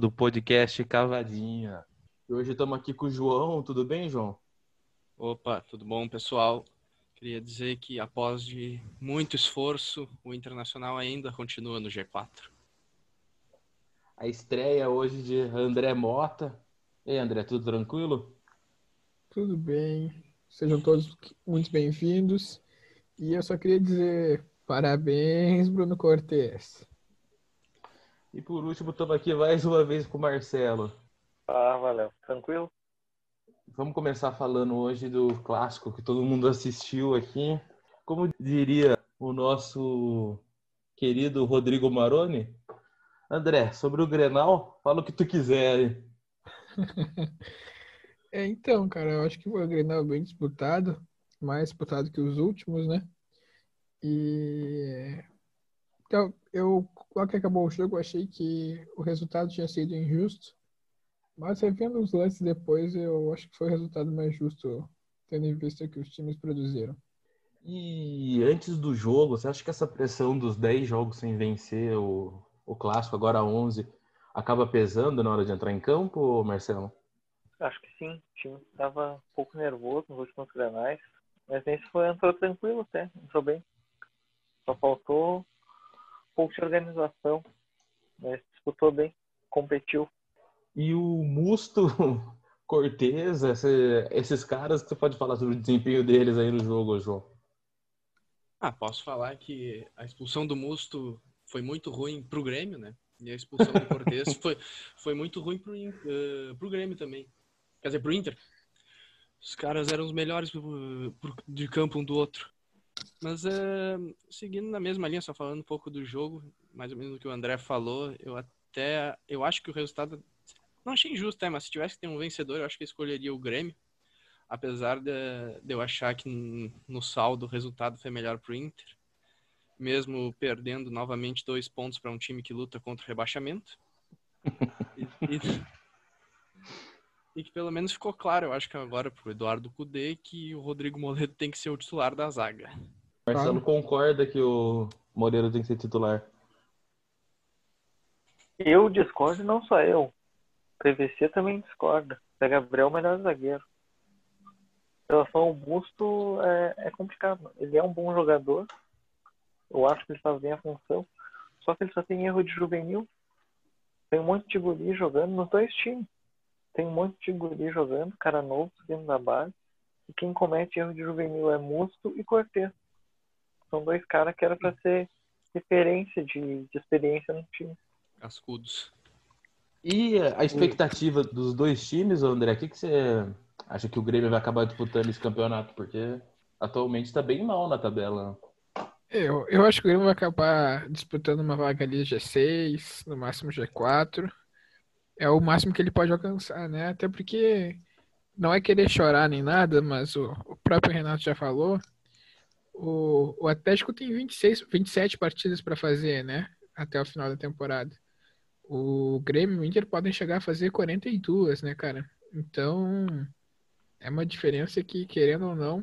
do podcast Cavadinha. Hoje estamos aqui com o João, tudo bem, João? Opa, tudo bom, pessoal? Queria dizer que após de muito esforço, o Internacional ainda continua no G4. A estreia hoje de André Mota. E aí, André, tudo tranquilo? Tudo bem. Sejam todos muito bem-vindos. E eu só queria dizer parabéns, Bruno Cortes. E por último, estamos aqui mais uma vez com o Marcelo. Ah, valeu. Tranquilo? Vamos começar falando hoje do clássico que todo mundo assistiu aqui. Como diria o nosso querido Rodrigo Maroni, André, sobre o Grenal, fala o que tu quiser é, então, cara, eu acho que foi um Grenal bem disputado, mais disputado que os últimos, né? E então, eu, logo que acabou o jogo, achei que o resultado tinha sido injusto. Mas revendo os lances depois, eu acho que foi o resultado mais justo, tendo em vista que os times produziram. E antes do jogo, você acha que essa pressão dos 10 jogos sem vencer o, o clássico, agora 11, acaba pesando na hora de entrar em campo, Marcelo? Acho que sim. O time estava um pouco nervoso nos últimos granais. Mas nesse foi, entrou tranquilo até, entrou bem. Só faltou um pouco de organização. Mas disputou bem, competiu. E o Musto, Cortez, esse, esses caras, você pode falar sobre o desempenho deles aí no jogo, João? Ah, posso falar que a expulsão do Musto foi muito ruim pro Grêmio, né? E a expulsão do Cortez foi, foi muito ruim pro, uh, pro Grêmio também. Quer dizer, pro Inter. Os caras eram os melhores pro, pro, de campo um do outro. Mas uh, seguindo na mesma linha, só falando um pouco do jogo, mais ou menos o que o André falou, eu até eu acho que o resultado não achei injusto, é, mas se tivesse que ter um vencedor, eu acho que eu escolheria o Grêmio. Apesar de, de eu achar que no saldo o resultado foi melhor para o Inter. Mesmo perdendo novamente dois pontos para um time que luta contra o rebaixamento. e, e, e, que pelo menos ficou claro, eu acho que agora para o Eduardo Cudê, que o Rodrigo Moledo tem que ser o titular da zaga. Marcelo concorda que o Moreira tem que ser titular. Eu discordo, não só eu. PVC também discorda. Zé Gabriel é o melhor zagueiro. Em relação ao Busto, é, é, complicado. Ele é um bom jogador. Eu acho que ele faz bem a função. Só que ele só tem erro de juvenil. Tem um monte de guri jogando nos dois times. Tem um monte de guri jogando, cara novo, subindo da base. E quem comete erro de juvenil é Musto e Cortez. São dois caras que era para ser referência de, de experiência no time. Cascudos. E a expectativa dos dois times, André, o que, que você acha que o Grêmio vai acabar disputando esse campeonato? Porque atualmente está bem mal na tabela. Eu, eu acho que o Grêmio vai acabar disputando uma vaga ali G6, no máximo G4. É o máximo que ele pode alcançar, né? Até porque não é querer chorar nem nada, mas o, o próprio Renato já falou. O, o Atlético tem 26, 27 partidas para fazer, né? Até o final da temporada o Grêmio e o Inter podem chegar a fazer 42, né, cara? Então, é uma diferença que, querendo ou não,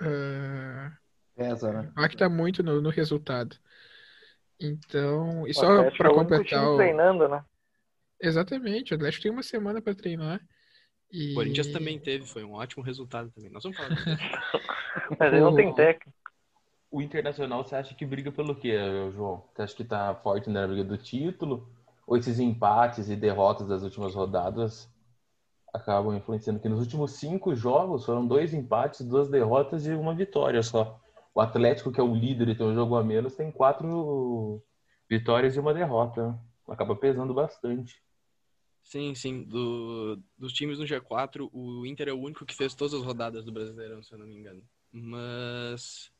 uh, Pesa, né? impacta muito no, no resultado. Então, e só para é completar. O... treinando, né? Exatamente, o Atlético tem uma semana para treinar. E... O Corinthians também teve, foi um ótimo resultado também. Nós vamos falar. Mas ele não tem técnico o Internacional você acha que briga pelo quê, João? Você acha que tá forte na briga do título? Ou esses empates e derrotas das últimas rodadas acabam influenciando? Que nos últimos cinco jogos foram dois empates, duas derrotas e uma vitória só. O Atlético, que é o líder e tem um jogo a menos, tem quatro vitórias e uma derrota. Acaba pesando bastante. Sim, sim. Do, dos times no G4, o Inter é o único que fez todas as rodadas do Brasileirão, se eu não me engano. Mas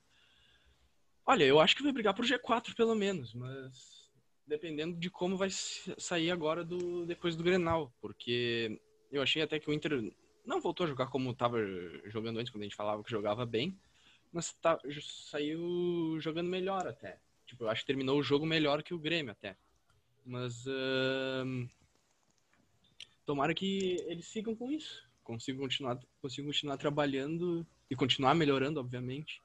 Olha, eu acho que vai brigar pro G4 pelo menos, mas dependendo de como vai sair agora do depois do Grenal, porque eu achei até que o Inter não voltou a jogar como estava jogando antes, quando a gente falava que jogava bem, mas tá, saiu jogando melhor até. Tipo, eu acho que terminou o jogo melhor que o Grêmio até. Mas uh, tomara que eles sigam com isso, consigam continuar, consigam continuar trabalhando e continuar melhorando, obviamente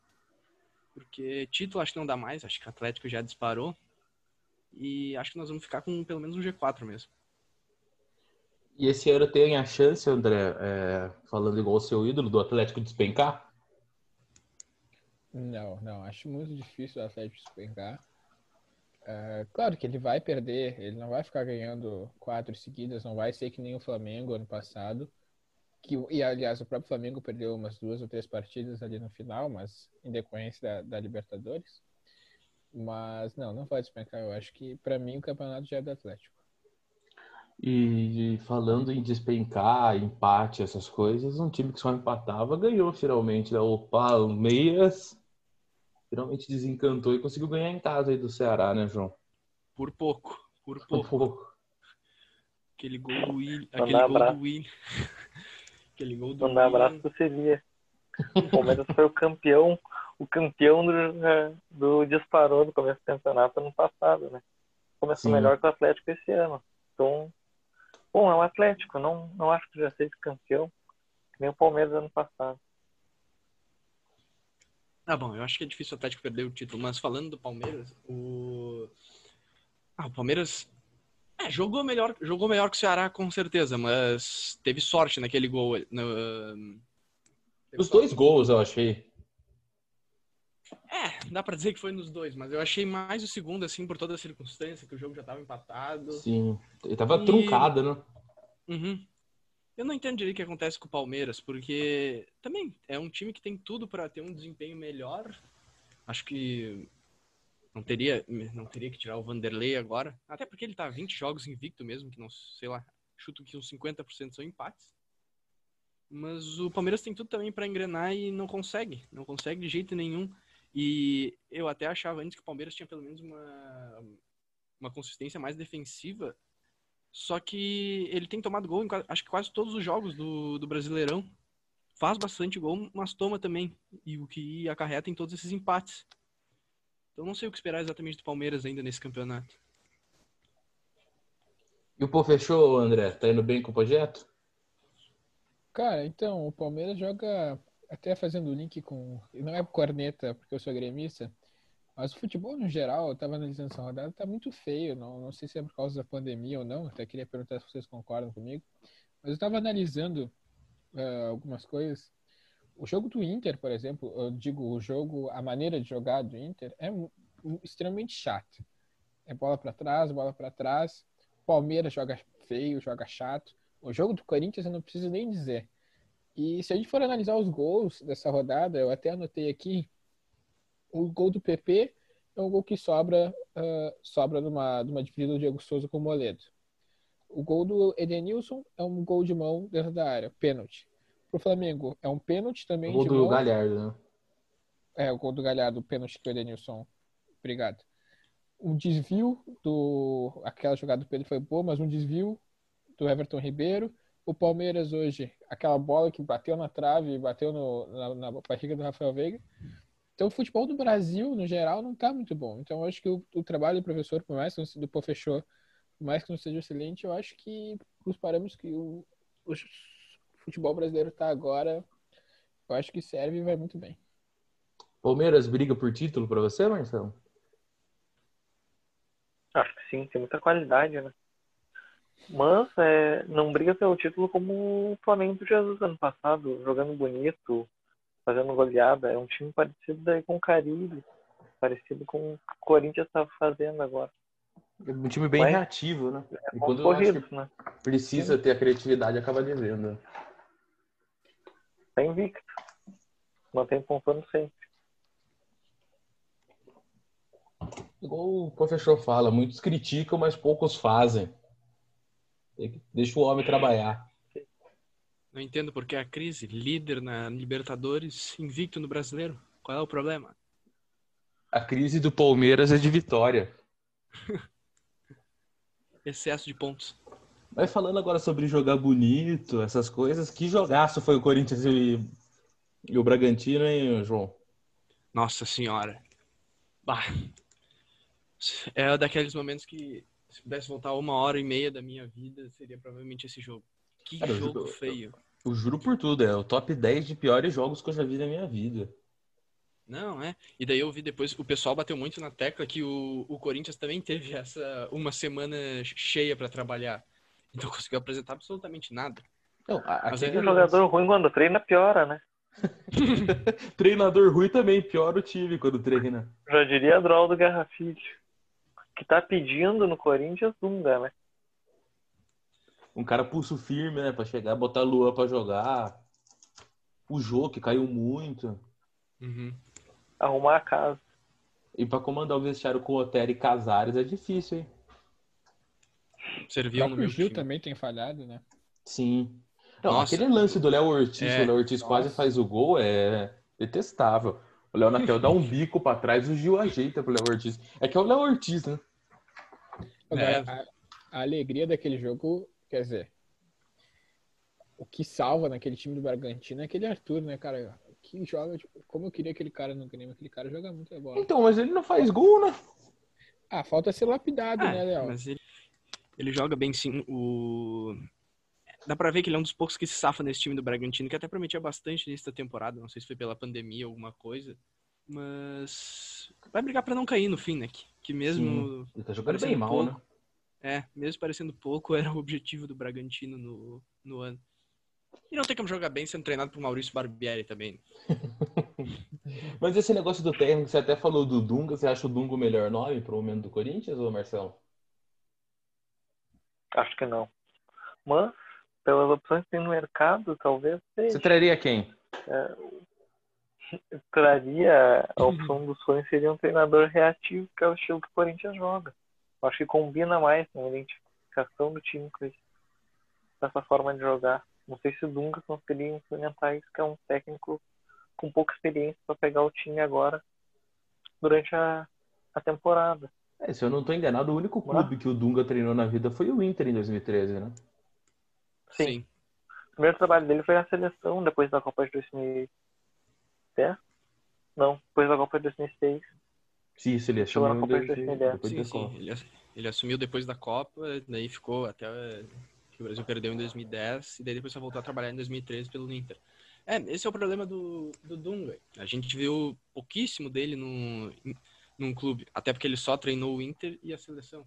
porque título acho que não dá mais, acho que o Atlético já disparou. E acho que nós vamos ficar com pelo menos um G4 mesmo. E esse ano tem a chance, André, é, falando igual o seu ídolo, do Atlético despencar? Não, não. Acho muito difícil o Atlético despencar. É, claro que ele vai perder, ele não vai ficar ganhando quatro seguidas, não vai ser que nem o Flamengo ano passado. Que, e aliás, o próprio Flamengo perdeu umas duas ou três partidas ali no final, mas em decorrência da, da Libertadores. Mas não, não vai despencar. Eu acho que para mim o campeonato já é do Atlético. E falando em despencar, empate, essas coisas, um time que só empatava ganhou finalmente. Né? O Palmeiras finalmente desencantou e conseguiu ganhar em casa aí do Ceará, né, João? Por pouco, por pouco. Por pouco. Aquele gol do Will, aquele gol abraço. do Will. Aquele gol do Mandar um abraço pro Sevilla. O Palmeiras foi o campeão, o campeão do, do disparou no começo do campeonato ano passado, né? Começou Sim. melhor que o Atlético esse ano. Então, bom, é o Atlético, não, não acho que já seja campeão, que nem o Palmeiras ano passado. Ah, bom, eu acho que é difícil o Atlético perder o título, mas falando do Palmeiras, o. Ah, o Palmeiras. É, jogou melhor, jogou melhor que o Ceará, com certeza, mas teve sorte naquele gol. No... Os dois gols, eu achei. É, dá pra dizer que foi nos dois, mas eu achei mais o segundo, assim, por toda a circunstância, que o jogo já tava empatado. Sim. Ele tava E- truncado, né? Uhum. Eu não entendo direito o que acontece com o Palmeiras, porque também é um time que tem tudo para ter um desempenho melhor. Acho que não teria, não teria que tirar o Vanderlei agora, até porque ele tá 20 jogos invicto mesmo, que não, sei lá, chuto que uns 50% são empates. Mas o Palmeiras tem tudo também para engrenar e não consegue, não consegue de jeito nenhum. E eu até achava antes que o Palmeiras tinha pelo menos uma uma consistência mais defensiva só que ele tem tomado gol em acho que quase todos os jogos do, do Brasileirão. Faz bastante gol, mas toma também. E o que acarreta em todos esses empates. Então não sei o que esperar exatamente do Palmeiras ainda nesse campeonato. E o Pô fechou, André? Tá indo bem com o projeto? Cara, então, o Palmeiras joga, até fazendo o link com. Não é corneta, porque eu sou gremista, mas o futebol no geral, eu tava analisando essa rodada, tá muito feio. Não, não sei se é por causa da pandemia ou não, até queria perguntar se vocês concordam comigo. Mas eu tava analisando ah, algumas coisas. O jogo do Inter, por exemplo, eu digo, o jogo, a maneira de jogar do Inter é extremamente chato. É bola pra trás, bola pra trás. Palmeiras joga feio, joga chato. O jogo do Corinthians eu não preciso nem dizer. E se a gente for analisar os gols dessa rodada, eu até anotei aqui, o gol do PP é um gol que sobra, ah, sobra numa, numa dividida do Diego Souza com o Moledo. O gol do Edenilson é um gol de mão dentro da área, pênalti. Pro Flamengo é um pênalti também Gol de do mão. Galhardo, né? É, o gol do Galhardo, o pênalti que o Edenilson. Obrigado. Um desvio do. Aquela jogada do Pedro foi boa, mas um desvio do Everton Ribeiro. O Palmeiras hoje, aquela bola que bateu na trave e bateu no- na, na barriga do Rafael Veiga. Então, o futebol do Brasil, no geral, não está muito bom. Então, eu acho que o, o trabalho do professor, por mais que não do professor, por mais que não seja excelente, eu acho que os parâmetros que o, o futebol brasileiro está agora, eu acho que serve e vai muito bem. Palmeiras briga por título pra você, Marcelo? Acho que sim, tem muita qualidade, né? Mas é, não briga pelo título como o Flamengo do Jesus ano passado, jogando bonito, fazendo goleada. É um time parecido daí com o Caribe, parecido com o Corinthians está fazendo agora. É um time bem Mas- reativo, né? É E quando que né? precisa ter a criatividade, acaba devendo. Tá invicto. Mantém pontuando sempre. Igual o professor fala, muitos criticam, mas poucos fazem. Deixa o homem trabalhar. Não entendo porque a crise, líder na Libertadores, invicto no Brasileiro. Qual é o problema? A crise do Palmeiras é de vitória. Excesso de pontos. Mas falando agora sobre jogar bonito, essas coisas, que jogaço foi o Corinthians e, e o Bragantino, hein, João? Nossa senhora. Bah. É daqueles momentos que se pudesse voltar uma hora e meia da minha vida, seria provavelmente esse jogo. Que Cara, jogo feio. Eu juro por tudo, é o top 10 de piores jogos que eu já vi na minha vida. Não, é. E daí eu vi depois, o pessoal bateu muito na tecla que o, o Corinthians também teve essa uma semana cheia para trabalhar. Então conseguiu apresentar absolutamente nada. Não, aquele é O jogador ruim quando treina piora, né? treinador ruim também piora o time quando treina. Já diria Drol do Guerra Filho. Que tá pedindo no Corinthians Dunga, né? Um cara pulso firme, né? Pra chegar, botar Lua pra jogar. O jogo que caiu muito. Uhum. Arrumar a casa. E pra comandar o vestiário com Otero e Casares é difícil, hein? O Serviu próprio meu Gil time. também tem falhado, né? Sim. Não, Nossa. aquele lance do Léo Ortiz, É. o Léo Ortiz quase Nossa. faz o gol, é detestável. O Léo Natel dá um bico pra trás, o Gil ajeita pro Léo Ortiz. É que é o Léo Ortiz, né? Agora, É. a, a alegria daquele jogo, quer dizer, o que salva naquele time do Bragantino é aquele Arthur, né, cara? Que joga, tipo, como eu queria aquele cara no Grêmio, aquele cara joga muita bola. Então, mas ele não faz gol, né? Ah, falta ser lapidado, Ah, né, Léo? mas ele, ele joga bem sim. O... Dá pra ver que ele é um dos poucos que se safa nesse time do Bragantino, que até prometia bastante nessa temporada. Não sei se foi pela pandemia ou alguma coisa. Mas vai brigar pra não cair no fim, né? Que, que mesmo. Ele tá jogando bem mal, pouco, né? É, mesmo parecendo pouco, era o objetivo do Bragantino no, no ano. E não tem como jogar bem sendo treinado por Maurício Barbieri também. Mas esse negócio do técnico, você até falou do Dunga, você acha o Dunga o melhor nome pro momento do Corinthians, ou Marcelo? Acho que não. Mas, pelas opções que tem no mercado, talvez Você seja. traria quem? Traria a opção dos sonhos seria um treinador reativo, que é o estilo que o Corinthians joga. Acho que combina mais com a identificação do time com essa forma de jogar. Não sei se o Dunga conseguiria implementar isso, que é um técnico com pouca experiência para pegar o time agora durante a, a temporada. É, se eu não tô enganado, o único clube que o Dunga treinou na vida foi o Inter em 2013, né? Sim. O primeiro trabalho dele foi na seleção, depois da Copa de 2010. Não, depois da Copa de 2006. Sim, isso ele Chegou na assumiu Copa de desde- 2010. depois Sim, da sim. Copa. Ele, ele assumiu depois da Copa, daí ficou até que o Brasil perdeu em 2010, e daí depois só voltou a trabalhar em 2013 pelo Inter. É, esse é o problema do, do Dunga. A gente viu pouquíssimo dele no, num clube, até porque ele só treinou o Inter e a seleção.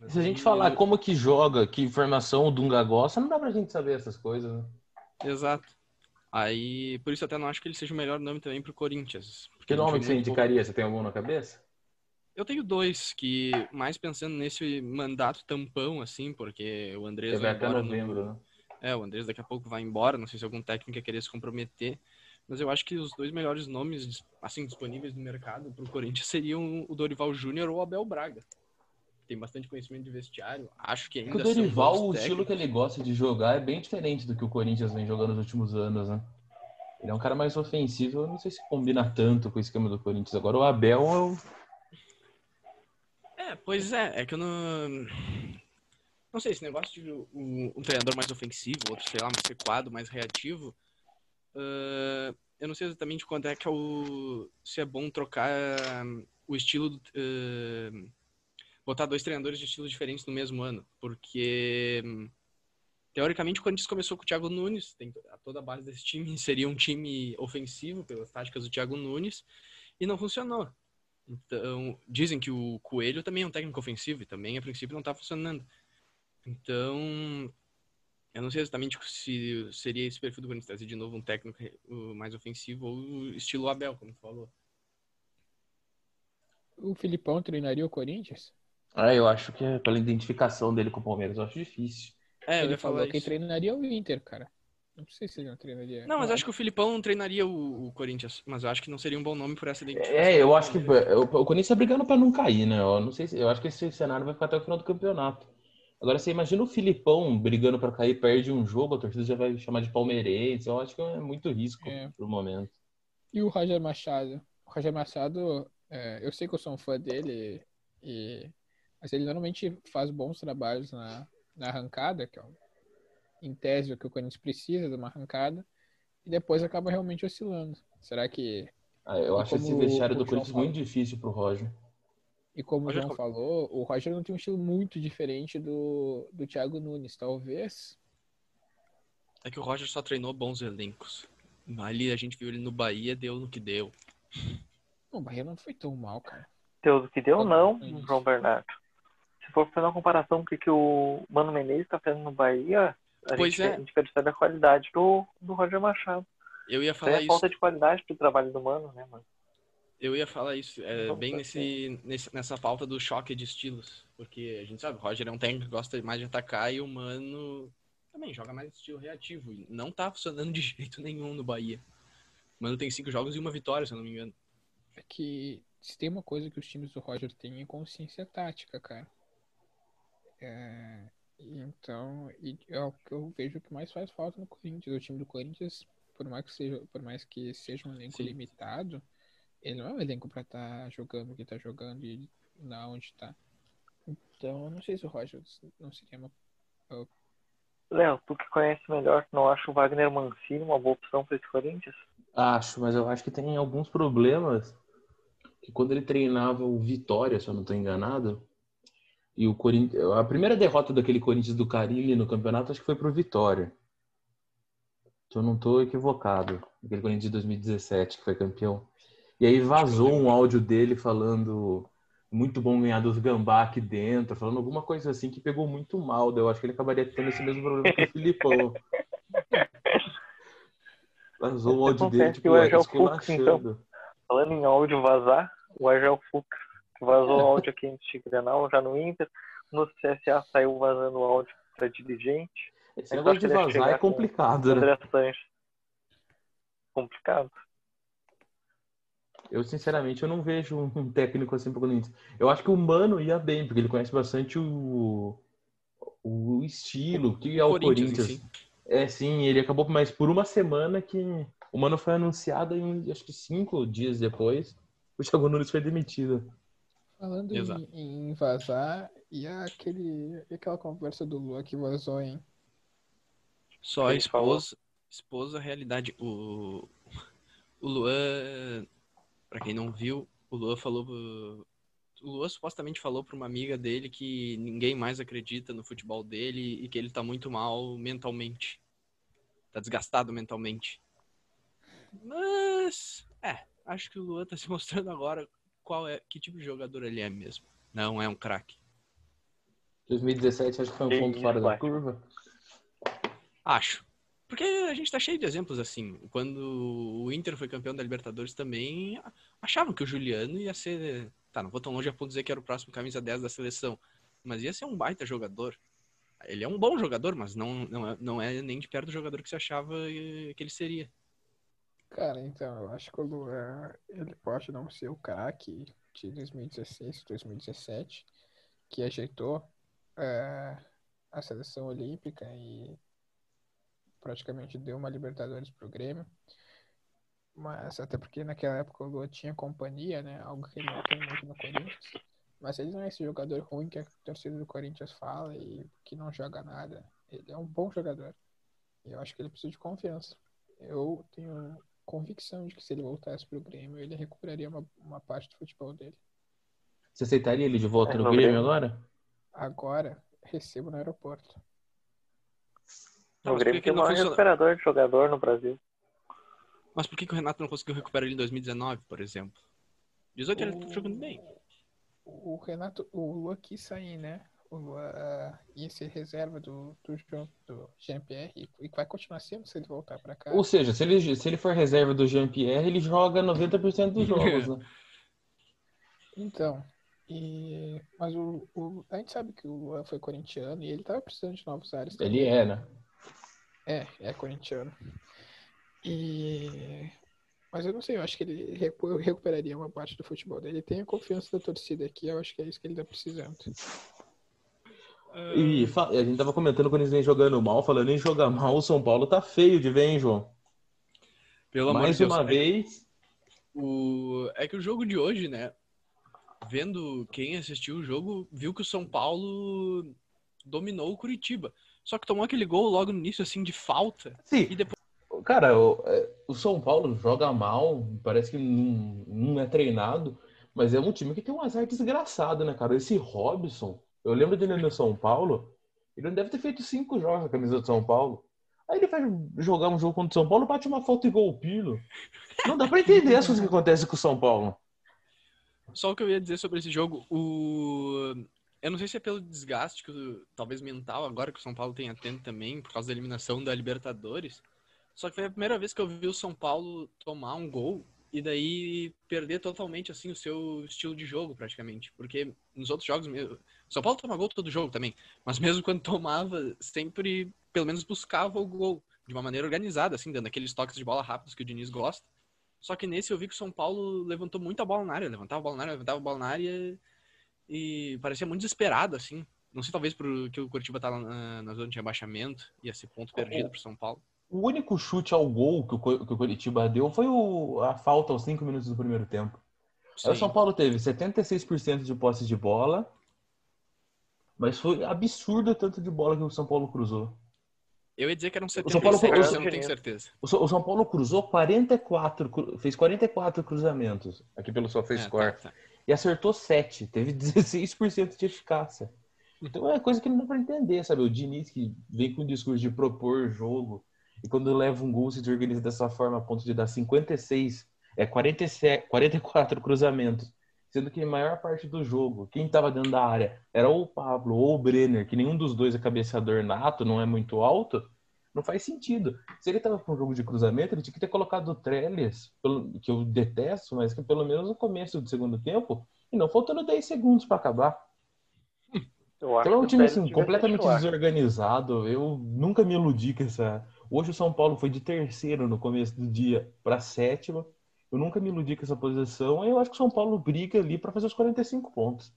Mas Se a gente ele- falar como que joga, que informação o Dunga gosta, não dá pra gente saber essas coisas, né? Exato. Aí, por isso até não acho que ele seja o melhor nome também pro Corinthians. Que nome que você indicaria? Você tem algum na cabeça? Eu tenho dois, que mais pensando nesse mandato tampão, assim, porque o Andrés Você vai até embora no- novembro, né? É, o Andrés daqui a pouco vai embora, não sei se algum técnico ia querer se comprometer, mas eu acho que os dois melhores nomes, assim, disponíveis no mercado pro Corinthians seriam o Dorival Júnior ou o Abel Braga. Tem bastante conhecimento de vestiário, acho que ainda o Dorival, o estilo que ele gosta de jogar é bem diferente do que o Corinthians vem jogando nos últimos anos, né? Ele é um cara mais ofensivo, eu não sei se combina tanto com o esquema do Corinthians. Agora o Abel é o É, pois é, é que eu não... Não sei, esse negócio de um, um treinador mais ofensivo, outro, sei lá, mais recuado, mais reativo, ah, eu não sei exatamente quando é que é o... se é bom trocar o estilo... ah, botar dois treinadores de estilos diferentes no mesmo ano, porque... Teoricamente, o Corinthians começou com o Thiago Nunes, tem a toda a base desse time seria um time ofensivo pelas táticas do Thiago Nunes, e não funcionou. Então, dizem que o Coelho também é um técnico ofensivo e também, a princípio, não está funcionando. Então, eu não sei exatamente se seria esse perfil do Corinthians de novo um técnico mais ofensivo ou estilo Abel, como tu falou. O Filipão treinaria o Corinthians? Ah, eu acho que é pela identificação dele com o Palmeiras, eu acho difícil. É, eu ele ia falou falar que isso. treinaria o Inter, cara. Não sei se ele não treinaria. Não, mas acho que o Filipão treinaria o, o Corinthians, mas eu acho que não seria um bom nome por essa identificação. É, eu acho que o, o Corinthians tá brigando pra não cair, né? Eu não sei se, eu acho que esse cenário vai ficar até o final do campeonato. Agora, você imagina o Filipão brigando pra cair, perde um jogo, a torcida já vai chamar de palmeirense. Eu acho que é muito risco É. pro momento. E o Roger Machado? O Roger Machado, é, eu sei que eu sou um fã dele, e... mas ele normalmente faz bons trabalhos na, na arrancada, que é o- em tese o que o Corinthians precisa de uma arrancada, e depois acaba realmente oscilando. Será que, Ah, eu acho esse vestiário do Corinthians muito difícil pro Roger. e como Roger o João falou, o Roger não tem um estilo muito diferente do, do Thiago Nunes, talvez. É que o Roger só treinou bons elencos. Ali a gente viu ele no Bahia, deu no que deu. Não, o Bahia não foi tão mal, cara. Deus, o que deu não, No. João Bernardo. Se for fazer uma comparação com o que, que o Mano Menezes está fazendo no Bahia, a Pois gente, é. a gente percebe a qualidade do, do Roger Machado. Eu ia Isso falar é isso. falta de qualidade pro trabalho do Mano, né, mano? Eu ia falar isso, é, bem pode nesse, nesse- nessa pauta do choque de estilos. Porque a gente sabe, o Roger é um técnico que gosta mais de atacar e o Mano também joga mais estilo reativo. E não tá funcionando de jeito nenhum no Bahia. O Mano tem cinco jogos e uma vitória, se eu não me engano. É que se tem uma coisa que os times do Roger têm é consciência tática, cara. É, então, e é o que eu vejo que mais faz falta no Corinthians. O time do Corinthians, por mais que seja, por mais que seja um elenco Sim. limitado, ele não é um elenco pra estar jogando o que tá jogando e na onde tá. Então, eu não sei se o Roger não seria uma Léo, tu que conhece melhor, não acha o Wagner Mancini uma boa opção para esse Corinthians? Acho, mas eu acho que tem alguns problemas que quando ele treinava o Vitória, se eu não estou enganado, e o Corinthians, a primeira derrota daquele Corinthians do Carilli no campeonato acho que foi pro Vitória. Se eu não estou equivocado, aquele Corinthians de 2017 que foi campeão. E aí vazou um áudio dele falando muito bom ganhar dos gambá aqui dentro, falando alguma coisa assim que pegou muito mal. Eu acho que ele acabaria tendo esse mesmo problema que o Filipão. Vazou o áudio dele, tipo, o Fux, esculachando. Falando em áudio vazar, o Argel Fux vazou o áudio aqui antes de Grenal, já no Inter. No CSA saiu vazando o áudio para dirigente. Esse Eu negócio de vazar é com complicado, né? Complicado. Eu, sinceramente, eu não vejo um técnico assim pro Corinthians. Eu acho que o Mano ia bem, porque ele conhece bastante o, o estilo, que é o Corinthians Corinthians. É, sim, ele acabou, mas por uma semana que o Mano foi anunciado e acho que cinco dias depois, o Thiago Nunes foi demitido. Falando em, em vazar, e aquele, e aquela conversa do Lua que vazou, hein? Só a falou. esposa, esposa a realidade. O, o Luan, pra quem não viu, o Luan falou. O Luan supostamente falou pra uma amiga dele que ninguém mais acredita no futebol dele e que ele tá muito mal mentalmente. Tá desgastado mentalmente. Mas, é, acho que o Luan tá se mostrando agora qual é, que tipo de jogador ele é mesmo. Não é um craque. 2017 acho que foi um ponto fora da curva. Acho. Porque a gente tá cheio de exemplos assim. Quando o Inter foi campeão da Libertadores também, achavam que o Juliano ia ser. Tá, não vou tão longe a ponto de dizer que era o próximo camisa 10 da seleção. Mas ia ser um baita jogador. Ele é um bom jogador, mas não, não, é, não é nem de perto do jogador que se achava eh, que ele seria. Cara, então, eu acho que o Luan, ele pode não ser o craque de 2016, 2017, que ajeitou eh, a seleção olímpica e praticamente deu uma Libertadores pro Grêmio. Mas até porque naquela época o Luan tinha companhia, né? Algo que ele não tem muito no Corinthians. Mas ele não é esse jogador ruim que a torcida do Corinthians fala e que não joga nada. Ele é um bom jogador. E eu acho que ele precisa de confiança. Eu tenho convicção de que se ele voltasse pro Grêmio, ele recuperaria uma, uma parte do futebol dele. Você aceitaria ele de volta É, no Grêmio Grêmio. agora? Agora, recebo no aeroporto. O Grêmio tem o não maior funciona? recuperador de jogador no Brasil. Mas por que, que o Renato não conseguiu recuperar ele em 2019, por exemplo? 18 ele tá O- jogando bem. O Renato, o Lua quis sair, né? O Lua ah, ia ser reserva do, do, do Jean-Pierre e, vai continuar sendo se ele voltar pra cá. Ou seja, se ele, se ele for reserva do Jean-Pierre, ele joga 90% dos jogos, né? Então, e, mas o, o- a gente sabe que o Luan foi corintiano e ele tava precisando de novos ares Ele é, né? É, é corintiano. E... Mas eu não sei, eu acho que ele recu- recuperaria uma parte do futebol dele. Ele tem a confiança da torcida aqui, eu acho que é isso que ele tá precisando. E a gente tava comentando quando eles vêm jogando mal, falando em jogar mal, o São Paulo tá feio de ver, hein, João? Pelo Mais de Deus. uma é, vez. O... é que o jogo de hoje, né? Vendo quem assistiu o jogo, viu que o São Paulo dominou o Curitiba. Só que tomou aquele gol logo no início, assim, de falta. Sim, E depois. cara, o, é, o São Paulo joga mal, parece que não, não é treinado, mas é um time que tem um azar desgraçado, né, cara? Esse Robson, eu lembro dele no São Paulo, ele não deve ter feito cinco jogos com a camisa do São Paulo. Aí ele vai jogar um jogo contra o São Paulo, bate uma falta igual o Pilo. Não dá pra entender as coisas que acontecem com o São Paulo. Só o que eu ia dizer sobre esse jogo, o... Eu não sei se é pelo desgaste, que talvez mental, agora que o São Paulo tenha tendo também, por causa da eliminação da Libertadores. Só que foi a primeira vez que eu vi o São Paulo tomar um gol e daí perder totalmente assim o seu estilo de jogo, praticamente. Porque nos outros jogos, São Paulo toma gol todo jogo também, mas mesmo quando tomava, sempre pelo menos buscava o gol de uma maneira organizada, assim, dando aqueles toques de bola rápidos que o Diniz gosta. Só que nesse eu vi que o São Paulo levantou muita bola na área, levantava a bola na área, levantava a bola na área e parecia muito desesperado, assim. Não sei, talvez porque o Curitiba tá na, na zona de rebaixamento, ia ser ponto perdido pro São Paulo. O único chute ao gol que o, que o Curitiba deu foi o- a falta aos 5 minutos do primeiro tempo. Aí o. São Paulo teve 76% de posse de bola, mas foi absurdo o tanto de bola que o São Paulo cruzou. Eu ia dizer que São Paulo 76, foi- mas eu não tenho certeza. O São o São Paulo cruzou 44, cru- fez 44 cruzamentos aqui pelo É, SofaScore tá, tá. e acertou 7, teve 16% de eficácia. Então é coisa que não dá pra entender, sabe? O Diniz que vem com o discurso de propor jogo e quando leva um gol se desorganiza dessa forma a ponto de dar 56, é 47, 44 cruzamentos, sendo que a maior parte do jogo, quem estava dentro da área era ou o Pablo ou o Brenner, que nenhum dos dois é cabeceador nato, não é muito alto, não faz sentido. Se ele tava com um jogo de cruzamento, ele tinha que ter colocado o Trellis, que eu detesto, mas que pelo menos no começo do segundo tempo, e não faltando 10 segundos para acabar. Então é um time assim, completamente desorganizado. Eu nunca me iludi com essa. Hoje o São Paulo foi de terceiro no começo do dia para sétimo. Eu nunca me iludi com essa posição. E eu acho que o São Paulo briga ali para fazer os 45 pontos.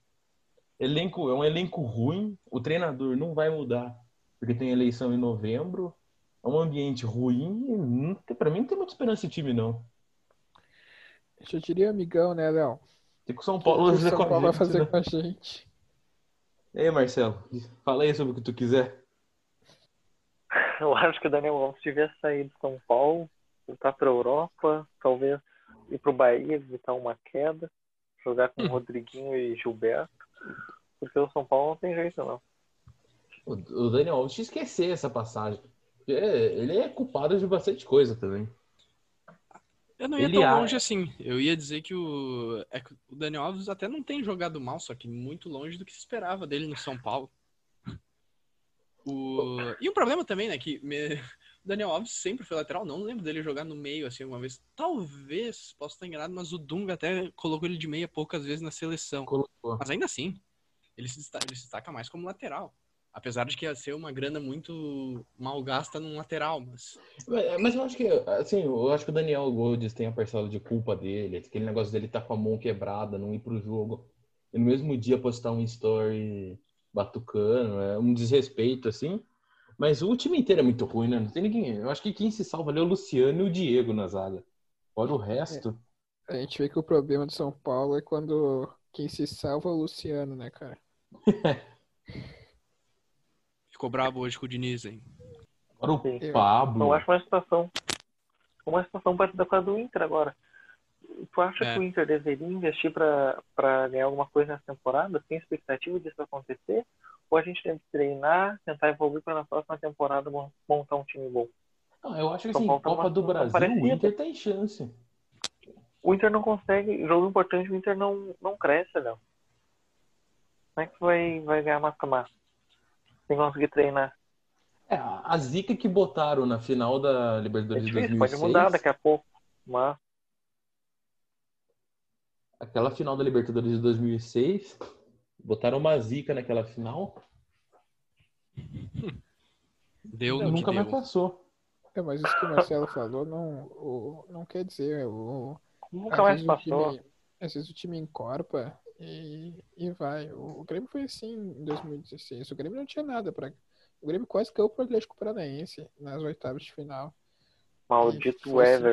Elenco é um elenco ruim. O treinador não vai mudar porque tem eleição em novembro. É um ambiente ruim. e Pra mim não tem muita esperança de time não. Já diria amigão, né, Léo? Tem que o São Paulo o fazer São com a Paulo vai gente, fazer né? com a gente? Ei, Marcelo, fala aí sobre o que tu quiser. Eu acho que o Daniel Alves devia sair do São Paulo, voltar para a Europa, talvez ir para o Bahia, evitar uma queda, jogar com Rodriguinho e Gilberto, porque o São Paulo não tem jeito não. O o Daniel Alves tinha que esquecer essa passagem. Ele é culpado de bastante coisa também. Eu não ia Ele tão a- longe assim. Eu ia dizer que o, é que o Daniel Alves até não tem jogado mal, só que muito longe do que se esperava dele no São Paulo. O... E um problema também, né? Que me- o Daniel Alves sempre foi lateral, não lembro dele jogar no meio assim alguma vez. Talvez, posso estar enganado, mas o Dunga até colocou ele de meia poucas vezes na seleção. Colocou. Mas ainda assim, ele se destaca, ele se destaca mais como lateral. Apesar de que ia ser uma grana muito mal gasta num lateral, mas. Mas mas eu acho que, assim, eu acho que o Daniel Goldes tem a parcela de culpa dele. Aquele negócio dele tá com a mão quebrada, não ir pro jogo. E no mesmo dia postar um story batucano, é um desrespeito, assim. Mas o time inteiro é muito ruim, né? Não tem ninguém. Eu acho que quem se salva ali é o Luciano e o Diego na zaga. Fora o resto. A gente vê que o problema do São Paulo é quando quem se salva é o Luciano, né, cara? Ficou bravo hoje com o Diniz, hein? Fora o Sim. Pablo. Eu acho uma situação, uma situação parecida com a do Inter agora. Tu acha É. que o Inter deveria investir para ganhar alguma coisa nessa temporada? Tem expectativa disso acontecer? Ou a gente tem que treinar, tentar evoluir para na próxima temporada mon- montar um time bom? Não, eu acho que São assim, Copa do Brasil, o parecida. Inter tem chance. O Inter não consegue, jogo importante, o Inter não, não cresce, Léo. Como é que vai, vai ganhar mata-mata? Sem conseguir treinar. É, a zica que botaram na final da É Libertadores de difícil, 2006. pode mudar daqui a pouco. Mas Aquela final da Libertadores de 2006, botaram uma zica naquela final Deu e que nunca mais deu. passou. É, mas isso que o Marcelo falou não, o- não quer dizer. O, nunca mais passou. time- às vezes o time encorpa e, e vai. O, o Grêmio foi assim em 2016. O Grêmio não tinha nada para. O Grêmio quase caiu pro Atlético Paranaense nas oitavas de final. Maldito E foi assim.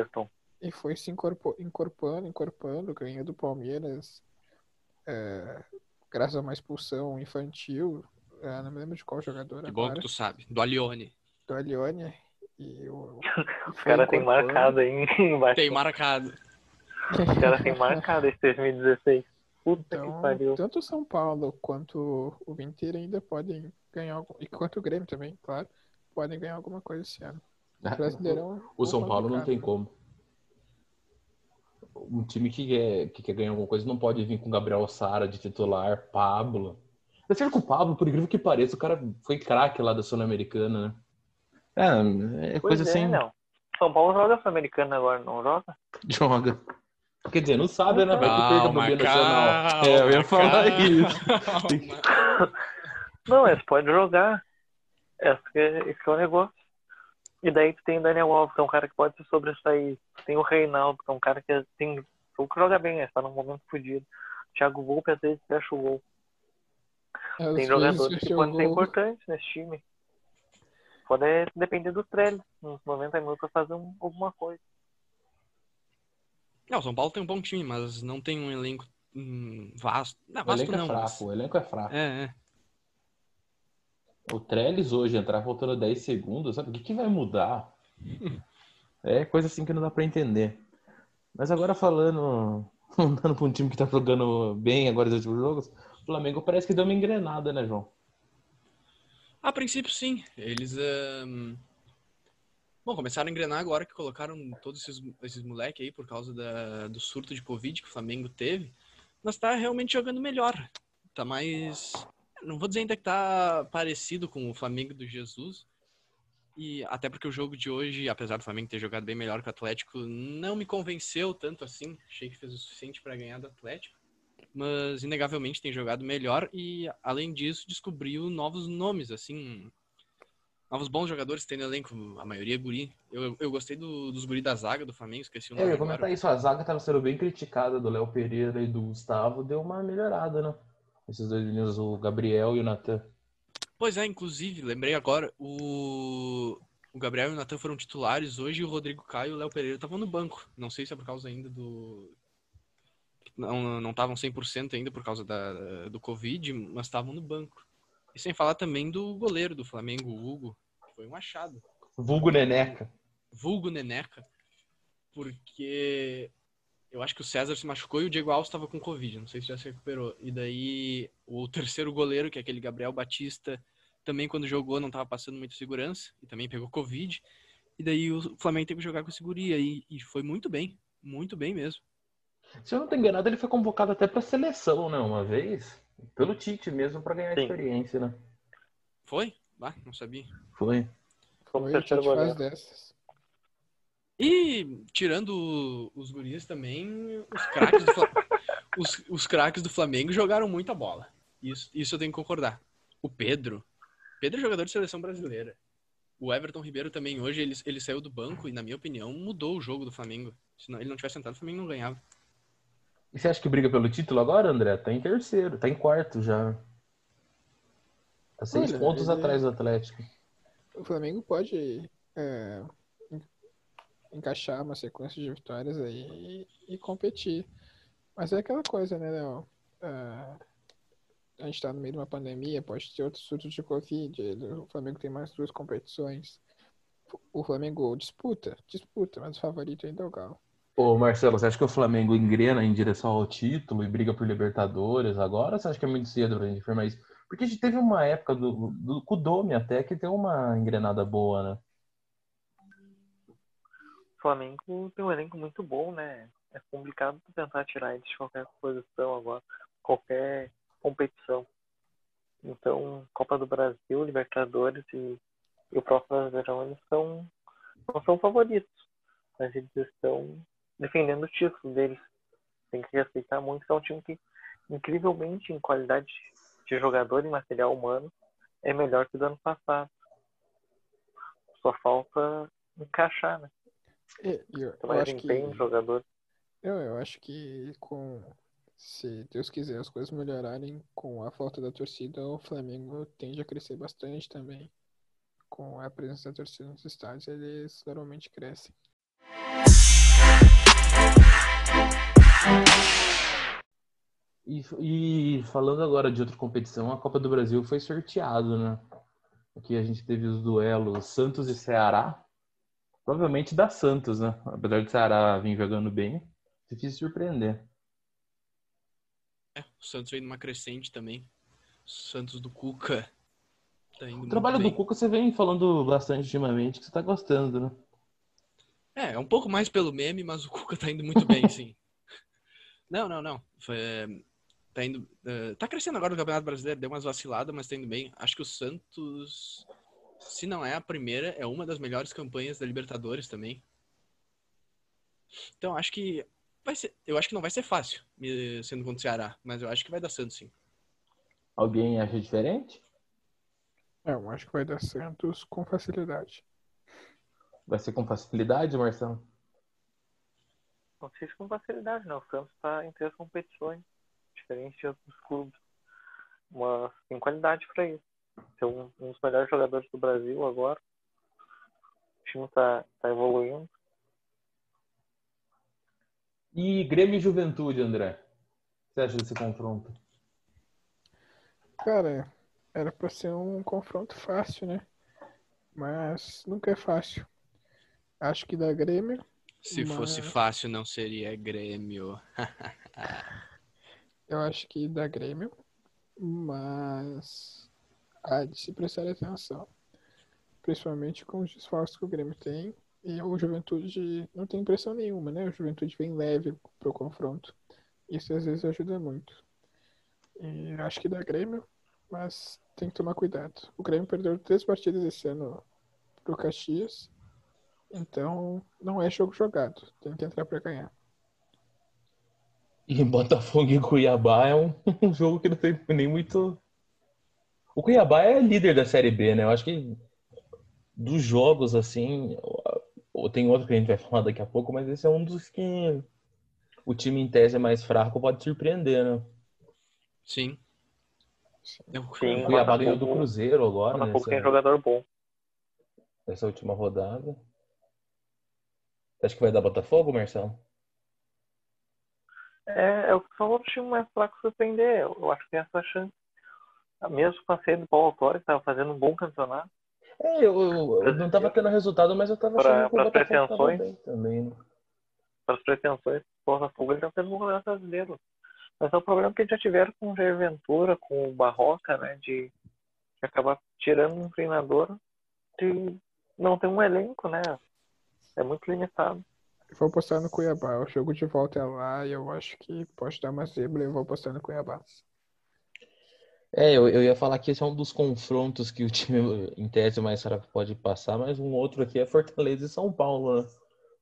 E foi se encorpando, encorpando, ganhou do Palmeiras, é, graças a uma expulsão infantil. é, não me lembro de qual jogador Que bom agora. que tu sabe. Do Alione. Do Alione. E o, e O foi cara tem encorpando. marcado aí embaixo. Tem marcado. O cara tem marcado esse 2016. Puta que Então, pariu. tanto o São Paulo quanto o Inter ainda podem ganhar, e quanto o Grêmio também, claro, podem ganhar alguma coisa esse ano. Brasileirão. O São ou Paulo não tem né? como. Um time que quer, que quer ganhar alguma coisa não pode vir com Gabriel Sara de titular, Pablo. Eu sei que o Pablo, por incrível que pareça, o cara foi craque lá da Sul-Americana, né? É, é coisa é, assim. não. São Paulo joga Sul-Americana agora, não joga? Joga. Quer dizer, não sabe, né? Vai que perca Calma, Binacional. calma, É, eu ia falar isso. calma. Não, eles podem jogar. Esse que, é- esse que é o negócio. E daí tu tem o Daniel Alves, que é um cara que pode se sobressair. Tem o Reinaldo, que é um cara que tem. O que joga bem, está num momento fodido. Thiago Volpe às vezes fecha o gol. É, Tem jogadores que podem ser o importantes nesse time. Pode depender do Trellis, nos 90 minutos, pra fazer um- alguma coisa. Não, o São Paulo tem um bom time, mas não tem um elenco hum, vasto. Não, O vasto elenco é não, mas... fraco, o elenco é fraco. É, é. O Trellis hoje entrar faltando 10 segundos, sabe? O que, que vai mudar? É coisa assim que não dá pra entender. Mas agora falando, andando pra um time que tá jogando bem agora nos últimos jogos, o Flamengo parece que deu uma engrenada, né, João? A princípio, sim. Eles. ahn, Bom, começaram a engrenar agora que colocaram todos esses, esses moleques aí por causa da- do surto de Covid que o Flamengo teve. Mas tá realmente jogando melhor. Tá mais. Não vou dizer ainda que tá parecido com o Flamengo do Jesus. E até porque o jogo de hoje, apesar do Flamengo ter jogado bem melhor que o Atlético, não me convenceu tanto assim. Achei que fez o suficiente para ganhar do Atlético. Mas inegavelmente tem jogado melhor e além disso descobriu novos nomes, assim, novos bons jogadores tem no elenco, a maioria é guri. Eu, eu gostei do- dos guri da zaga do Flamengo, esqueci o É, nome eu ia agora. comentar isso, a zaga tava sendo bem criticada do Léo Pereira e do Gustavo, deu uma melhorada, né? Esses dois meninos, o Gabriel e o Natan. Pois é, inclusive, lembrei agora, o, o Gabriel e o Natan foram titulares hoje e o Rodrigo Caio e o Léo Pereira estavam no banco. Não sei se é por causa ainda do... Não não estavam 100% ainda por causa da, do Covid, mas estavam no banco. E sem falar também do goleiro do Flamengo, o Hugo, que foi um achado. Vulgo Neneca. vulgo Neneca, porque eu acho que o César se machucou e o Diego Alves estava com Covid, não sei se já se recuperou. E daí o terceiro goleiro, que é aquele Gabriel Batista, também quando jogou não estava passando muita segurança e também pegou Covid. E daí o Flamengo teve que jogar com seguria e, e foi muito bem, muito bem mesmo. Se eu não tô enganado, ele foi convocado até pra seleção, né? Uma vez. Pelo Tite mesmo, pra ganhar Sim. experiência, né? Foi? Ah, não sabia. Foi. Como Oi, faz dessas. E tirando os guris também, os craques do, os, os craques do Flamengo jogaram muita bola. Isso, isso eu tenho que concordar. O Pedro. Pedro é jogador de seleção brasileira. O Everton Ribeiro também hoje, ele, ele saiu do banco e, na minha opinião, mudou o jogo do Flamengo. Se não- ele não tivesse sentado, o Flamengo não ganhava. E você acha que briga pelo título agora, André? Tá em terceiro, tá em quarto já. Tá seis Olha, pontos ele- atrás do Atlético. O Flamengo pode é, encaixar uma sequência de vitórias aí e, e competir. Mas é aquela coisa, né, Léo? É, a gente tá no meio de uma pandemia, pode ter outro surto de Covid. O Flamengo tem mais duas competições. O Flamengo disputa, disputa, mas o favorito ainda é o Galo. Ô, Marcelo, você acha que o Flamengo engrena em direção ao título e briga por Libertadores agora? Ou você acha que é muito cedo pra gente afirmar isso? Porque a gente teve uma época do, do, até que deu uma engrenada boa, né? O Flamengo tem um elenco muito bom, né? É complicado tentar tirar ele de qualquer posição agora, qualquer competição. Então, Copa do Brasil, Libertadores e, e o próprio Brasileirão, eles são, não são favoritos. Mas eles estão defendendo o título deles. Tem que respeitar muito, é um time que, incrivelmente, em qualidade de jogador e material humano, é melhor que o do ano passado. Só falta encaixar, né? E eu, Tem eu acho que jogador. eu, eu acho que com se Deus quiser as coisas melhorarem com a falta da torcida, o Flamengo tende a crescer bastante também. Com a presença da torcida nos estádios, eles normalmente crescem. E, e falando agora de outra competição, a Copa do Brasil foi sorteado, né? Aqui a gente teve os duelos Santos e Ceará. Provavelmente da Santos, né? Apesar do Ceará vir jogando bem, difícil surpreender. É, o Santos veio numa crescente também. O Santos do Cuca tá O trabalho do. Cuca você vem falando bastante ultimamente que você tá gostando, né? É, é um pouco mais pelo meme, mas o Cuca tá indo muito bem, sim. Não, não, não. Foi, tá indo. Uh, tá crescendo agora no Campeonato Brasileiro, deu umas vaciladas, mas tá indo bem. Acho que o Santos, se não é a primeira, é uma das melhores campanhas da Libertadores também. Então acho que vai ser. Eu acho que não vai ser fácil, sendo contra o Ceará, mas eu acho que vai dar Santos sim. Alguém acha diferente? É, eu acho que vai dar Santos com facilidade. Vai ser com facilidade, Marcelo? Não sei se com facilidade, não. O Santos está em três competições, diferente de outros clubes. Mas tem qualidade para isso. Ser um, um, dos melhores jogadores do Brasil agora. O time está tá evoluindo. E Grêmio e Juventude, André? O que você acha desse confronto? Cara, era para ser um confronto fácil, né? Mas nunca é fácil. Acho que dá Grêmio. Se mas... fosse fácil, não seria Grêmio. Eu acho que dá Grêmio, mas há de se prestar atenção. Principalmente com os desfalques que o Grêmio tem. E o Juventude não tem pressão nenhuma, né? O Juventude vem leve pro confronto. Isso às vezes ajuda muito. E acho que dá Grêmio, mas tem que tomar cuidado. O Grêmio perdeu três partidas esse ano pro Caxias. Então, não é jogo jogado. Tem que entrar para ganhar. E Botafogo e Cuiabá é um, um, jogo que não tem nem muito. O Cuiabá é líder da Série B, né? Eu acho que dos jogos, assim. Ou tem outro que a gente vai falar daqui a pouco, mas esse é um dos que o time em tese é mais fraco pode surpreender, né? Sim. Sim, o Cuiabá ganhou do Cruzeiro agora. Daqui a pouco tem jogador bom. Nessa última rodada. Você acha que vai dar Botafogo, Marcelo? É, é o que falou o time mais fraco surpreender. Eu acho que tem essa chance. Mesmo com a saída do Paulo Autori, que estava fazendo um bom campeonato. É, eu, eu, eu não estava tendo resultado, mas eu estava achando que o bem também. Né? Para as pretensões, o Botafogo ele está tendo um campeonato brasileiro. Mas é o problema que eles já tiveram com o Jair Ventura, com o Barroca, né? De, de acabar tirando um treinador de não ter um elenco, né? É muito limitado. Vou apostar no Cuiabá. O jogo de volta é lá e eu acho que pode dar uma zebra e eu vou apostar no Cuiabá. É, eu, eu ia falar que esse é um dos confrontos que o time, em tese, mais fraco pode passar, mas um outro aqui é Fortaleza e São Paulo, né?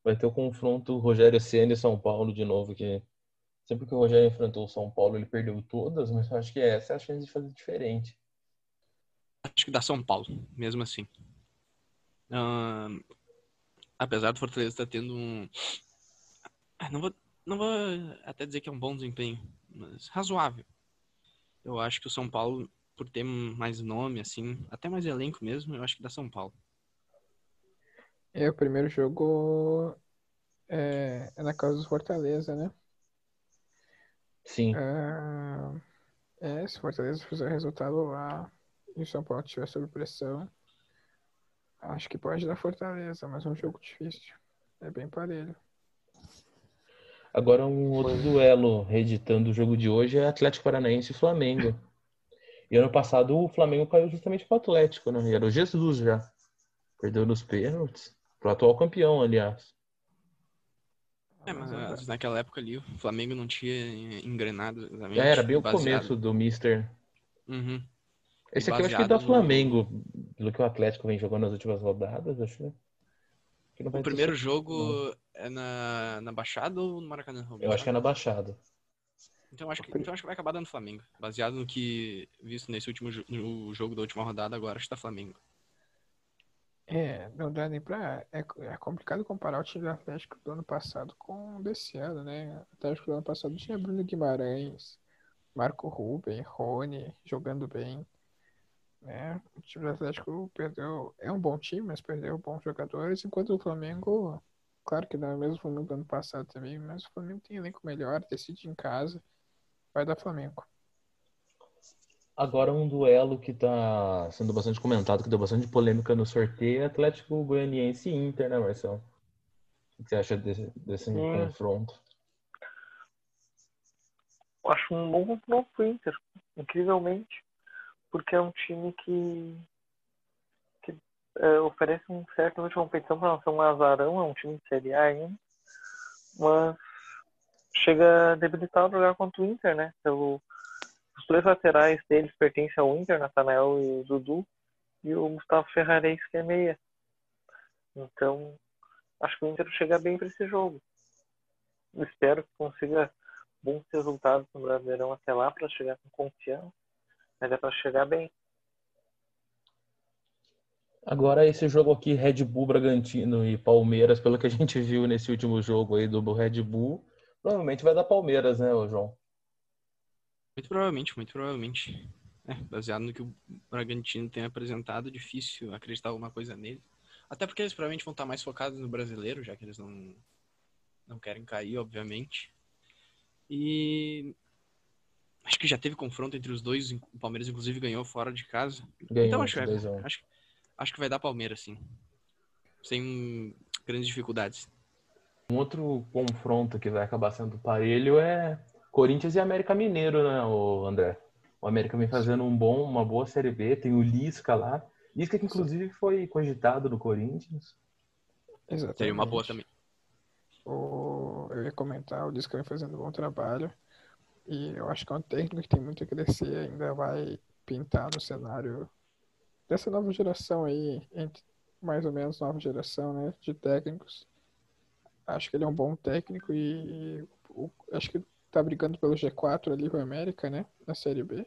Vai ter o confronto Rogério Senna e São Paulo de novo, que sempre que o Rogério enfrentou o São Paulo, ele perdeu todas, mas eu acho que essa é a chance de fazer diferente. Acho que dá São Paulo, mesmo assim. Apesar do Fortaleza estar tendo um. Ah, não vou, não vou até dizer que é um bom desempenho, mas razoável. Eu acho que o São Paulo, por ter mais nome, assim, até mais elenco mesmo, eu acho que dá São Paulo. É, o primeiro jogo é, é na casa do Fortaleza, né? Sim. É, é se o Fortaleza fizer resultado lá e o São Paulo estiver sob pressão, Acho que pode dar Fortaleza, mas é um jogo difícil. É bem parelho. Agora um outro duelo reeditando o jogo de hoje é Atlético Paranaense e Flamengo. E ano passado o Flamengo caiu justamente para o Atlético, né? E era o Jesus já. Perdeu nos pênaltis. Pro atual campeão, aliás. É, mas naquela época ali o Flamengo não tinha engrenado exatamente. É, era bem o começo do Mister. Uhum. Esse aqui eu acho que é da Flamengo, pelo que o Atlético vem jogando nas últimas rodadas, acho que O primeiro jogo é na, na Baixada ou no Maracanã? Eu acho que é na Baixada. Então acho, que, então acho que vai acabar dando Flamengo. Baseado no que visto nesse último no jogo da última rodada, agora acho que tá Flamengo. É, não dá nem pra. É, é complicado comparar o time do Atlético do ano passado com o desse ano, né? O Atlético do ano passado tinha Bruno Guimarães, Marco Ruben, Rony jogando bem. Né? O time do Atlético perdeu. É um bom time, mas perdeu bons jogadores, enquanto o Flamengo, claro que não é o mesmo Flamengo do ano passado também, mas o Flamengo tem elenco melhor, decide em casa, vai dar Flamengo. Agora um duelo que está sendo bastante comentado, que deu bastante polêmica no sorteio, é Atlético Goianiense e Inter, né, Marcelo? O que você acha desse, desse confronto? Acho um bom confronto pro Inter, incrivelmente porque é um time que, que é, oferece um certo nível de competição para não ser um azarão, é um time de Série A ainda, mas chega a debilitar o jogar contra o Inter, né? Pelo, os dois laterais deles pertencem ao Inter, Natanael e Dudu, e o Gustavo Ferrares, que é meia. Então, acho que o Inter chega bem para esse jogo. Espero que consiga bons resultados no Brasileirão até lá para chegar com confiança, mas é para chegar bem. Agora esse jogo aqui, Red Bull, Bragantino e Palmeiras, pelo que a gente viu nesse último jogo aí do Red Bull, provavelmente vai dar Palmeiras, né, João? Muito provavelmente, muito provavelmente. É, baseado no que o Bragantino tem apresentado, difícil acreditar alguma coisa nele. Até porque eles provavelmente vão estar mais focados no brasileiro, já que eles não, não querem cair, obviamente. E acho que já teve confronto entre os dois. O Palmeiras, inclusive, ganhou fora de casa. Ganhou, então acho, que vai- 2 a 1. acho, acho que vai dar Palmeiras, sim. Sem grandes dificuldades. Um outro confronto que vai acabar sendo parelho é Corinthians e América Mineiro, né, o André? O América vem fazendo um bom, uma boa Série B, tem o Lisca lá. Lisca que inclusive foi cogitado no Corinthians. Exatamente. Seria uma boa também. O... Eu ia comentar, o Lisca vem fazendo um bom trabalho. E eu acho que é um técnico que tem muito a crescer, ainda vai pintar no cenário dessa nova geração aí, mais ou menos nova geração, né, de técnicos. Acho que ele é um bom técnico e o- acho que tá brigando pelo G4 ali com o América, né, na Série B.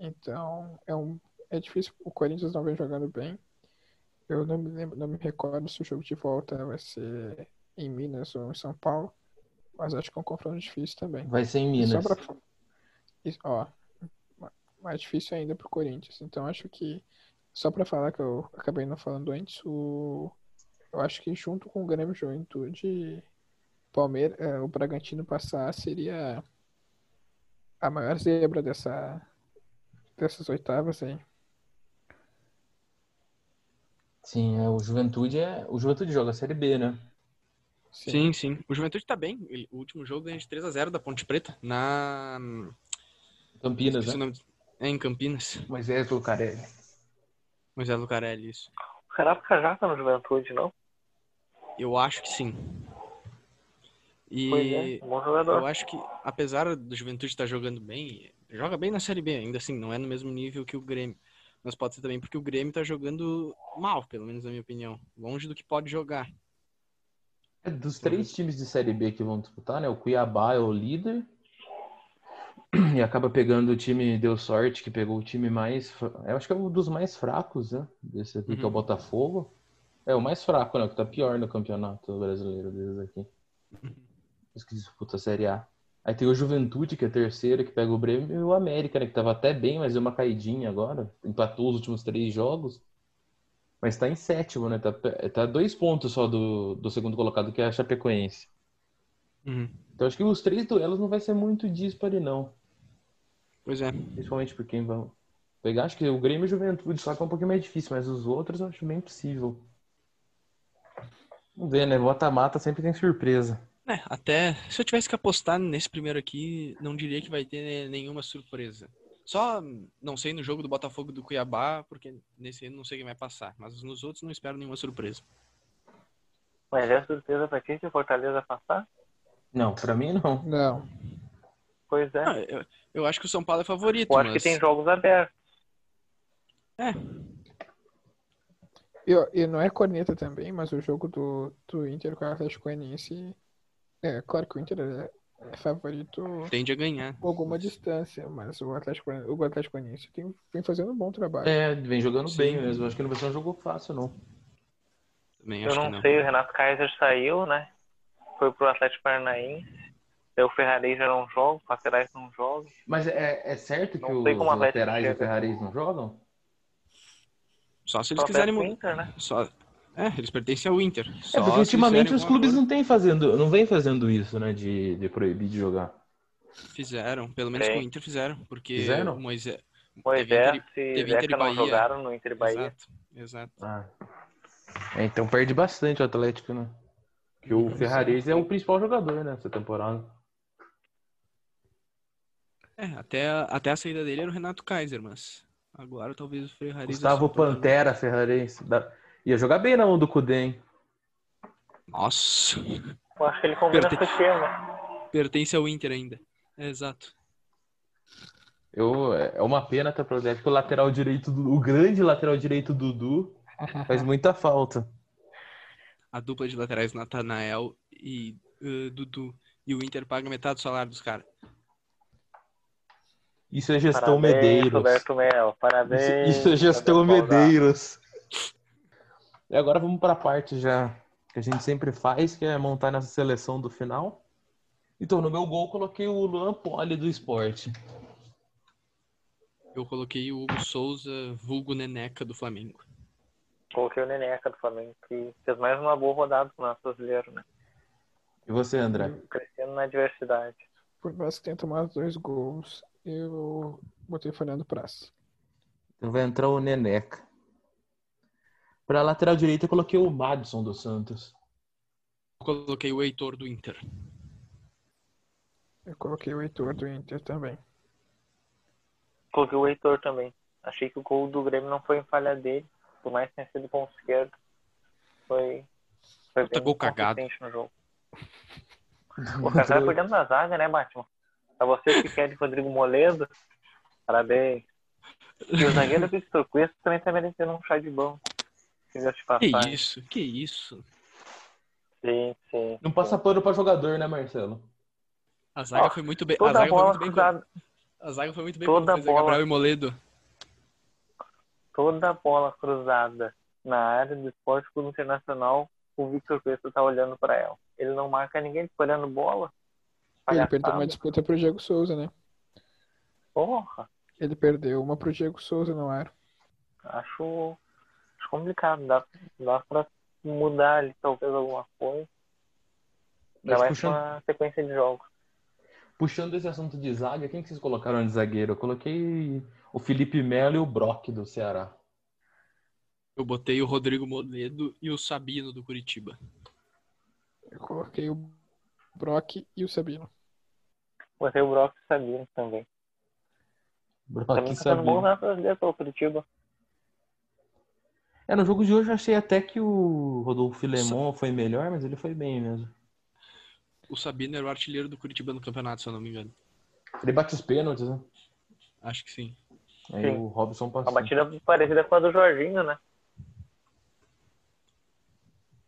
Então, é um é difícil, o Corinthians não vem jogando bem. Eu não me lembro, não me recordo se o jogo de volta vai ser em Minas ou em São Paulo, mas acho que é um confronto difícil também. Vai ser em só Minas. pra... e, ó, ma- mais difícil ainda pro Corinthians. Então acho que só pra falar que eu acabei não falando antes, o eu acho que junto com o Grêmio Juventude, Palmeiras, o Bragantino passar seria a maior zebra dessa dessas oitavas aí. Sim, é, o Juventude é. O Juventude joga a Série B, né? Sim, sim. O Juventude tá bem. O último jogo ganhou de 3x0 da Ponte Preta na. Campinas, né? nome. É em Campinas. Moisés Lucarelli. Moisés Lucarelli, isso. O Caraca já tá no Juventude, não? Eu acho que sim. Pois é, E um bom jogador. eu acho que, apesar do Juventude estar jogando bem, joga bem na Série B, ainda assim, não é no mesmo nível que o Grêmio. Mas pode ser também porque o Grêmio tá jogando mal, pelo menos na minha opinião. Longe do que pode jogar. É, dos três times de Série B que vão disputar, né? O Cuiabá é o líder. E acaba pegando o time, deu sorte, que pegou o time mais. Eu acho que é um dos mais fracos, né? Desse aqui, que é o Uhum. Botafogo. É o mais fraco, né? O que tá pior no campeonato brasileiro deles aqui. Os que disputa a Série A. Aí tem o Juventude, que é terceiro, que pega o Grêmio, e o América, né? Que tava até bem, mas deu uma caidinha agora. Empatou os últimos três jogos. Mas tá em sétimo, né? Tá, tá dois pontos só do, do segundo colocado, que é a Chapecoense. Uhum. Então acho que os três duelos não vai ser muito dispare, não. Pois é. Principalmente por quem vai pegar. Acho que o Grêmio e o Juventude só que é um pouquinho mais difícil, mas os outros eu acho bem possível. Vamos ver, né? Mata-mata sempre tem surpresa. É, até se eu tivesse que apostar nesse primeiro aqui, não diria que vai ter nenhuma surpresa. Só não sei no jogo do Botafogo e do Cuiabá, porque nesse aí não sei quem vai passar. Mas nos outros não espero nenhuma surpresa. Mas é surpresa pra quem que o Fortaleza passar? Não, pra mim não. Não. Pois é. Ah, eu, eu acho que o São Paulo é favorito, Eu acho mas... que tem jogos abertos. É, E, e não é corneta também, mas o jogo do, do Inter com o Atlético Goianiense. É, claro que o Inter é, é favorito tende a ganhar. com alguma distância, mas o Atlético, o Atlético Goianiense tem, vem fazendo um bom trabalho. É, vem jogando Sim. bem mesmo. Acho que não vai ser um jogo fácil, não. Também Eu não, que não. sei, o Renato Kaiser saiu, né? Foi pro Atlético Paranaense. Daí o Ferrari já não joga, os laterais não jogam. Mas é, é certo que Não os o laterais e o chega. Ferraris não jogam? Só se eles Só quiserem... perde mu- pro Inter, né? Só... É, eles pertencem ao Inter. É, porque ultimamente os clubes não têm fazendo, não vem fazendo isso, né? De, de proibir de jogar. Fizeram, pelo menos Tem. com o Inter fizeram, porque Fizeram? o Moisés... Moisés Teve Inter e teve Inter e Bahia. jogaram no Inter e Bahia. Exato, exato. Ah. É, então perde bastante o Atlético, né? Que o Pois é. Ferraris é o principal jogador, né? Essa temporada. É, até, a- até a saída dele era o Renato Kaiser, mas agora talvez o Ferrari... Gustavo Pantera, Ferraris. Da- Ia jogar bem na mão do Cudê, hein? Nossa, Eu acho que ele combina Perde- com o esquema. Pertence ao Inter ainda. É, exato. Eu, é uma pena até pro Zé, que o lateral direito, do, o grande lateral direito Dudu, faz muita falta. A dupla de laterais Natanael e uh, Dudu. E o Inter paga metade do salário dos caras. Isso é gestão Parabéns, Medeiros. Roberto Mel. Parabéns. Isso, isso é gestão. Medeiros. E agora vamos para a parte já que a gente sempre faz, que é montar nessa seleção do final. Então, no meu gol, coloquei o Luan Poli do esporte. Eu coloquei o Hugo Souza, vulgo Neneca do Flamengo. Coloquei o Neneca do Flamengo, que fez mais uma boa rodada pro nosso brasileiro, né? E você, André? Crescendo na diversidade. Por mais que tenha tomado dois gols, eu botei Fernando Praça. Então vai entrar o Neneca. Para lateral direita, eu coloquei o Madison dos Santos. Eu coloquei o Heitor do Inter. Eu coloquei o Heitor do Inter também. Coloquei o Heitor também. Achei que o gol do Grêmio não foi em falha dele, por mais que tenha sido ponto esquerdo. Foi, foi Puta gol cagado. no jogo. O cara por dentro da zaga, né, Batman? Pra você que quer de Rodrigo Moledo, parabéns. E o zagueiro Victor Cuesta também tá merecendo um chá de banco. Diga de Que passagem. isso? Que isso? Sim, sim. Não passa pano para jogador, né, Marcelo? A zaga foi muito bem. A Toda zaga foi bola muito bem. cruzada, A zaga foi muito bem Toda a bola- Gabriel e Moledo. toda bola cruzada na área do esporte clube internacional, o Victor Cuesta tá olhando pra ela. Ele não marca ninguém, fica olhando bola. Ele perdeu uma disputa pro Diego Souza, né? Porra, Ele perdeu uma pro Diego Souza no ar. acho, acho complicado. Dá, dá pra mudar ali talvez alguma coisa. Ainda Mas mais puxando, uma sequência de jogos. puxando esse assunto de zaga, quem que vocês colocaram de zagueiro? Eu coloquei o Felipe Melo e o Brock do Ceará. Eu botei o Rodrigo Moledo e o Sabino do Curitiba. Eu coloquei o Brock e o Sabino. Botei o Brock e o Sabino também. Brock Também e tá sendo bom Sabino. na brasileira pelo Curitiba. É, no jogo de hoje eu achei até que o Rodolfo Lemon foi melhor, mas ele foi bem mesmo. O Sabino era o artilheiro do Curitiba no campeonato, se eu não me engano. Ele bate os pênaltis, né? Acho que sim. Aí Sim. o Robson Uma passou. batida parecida com a do Jorginho, né?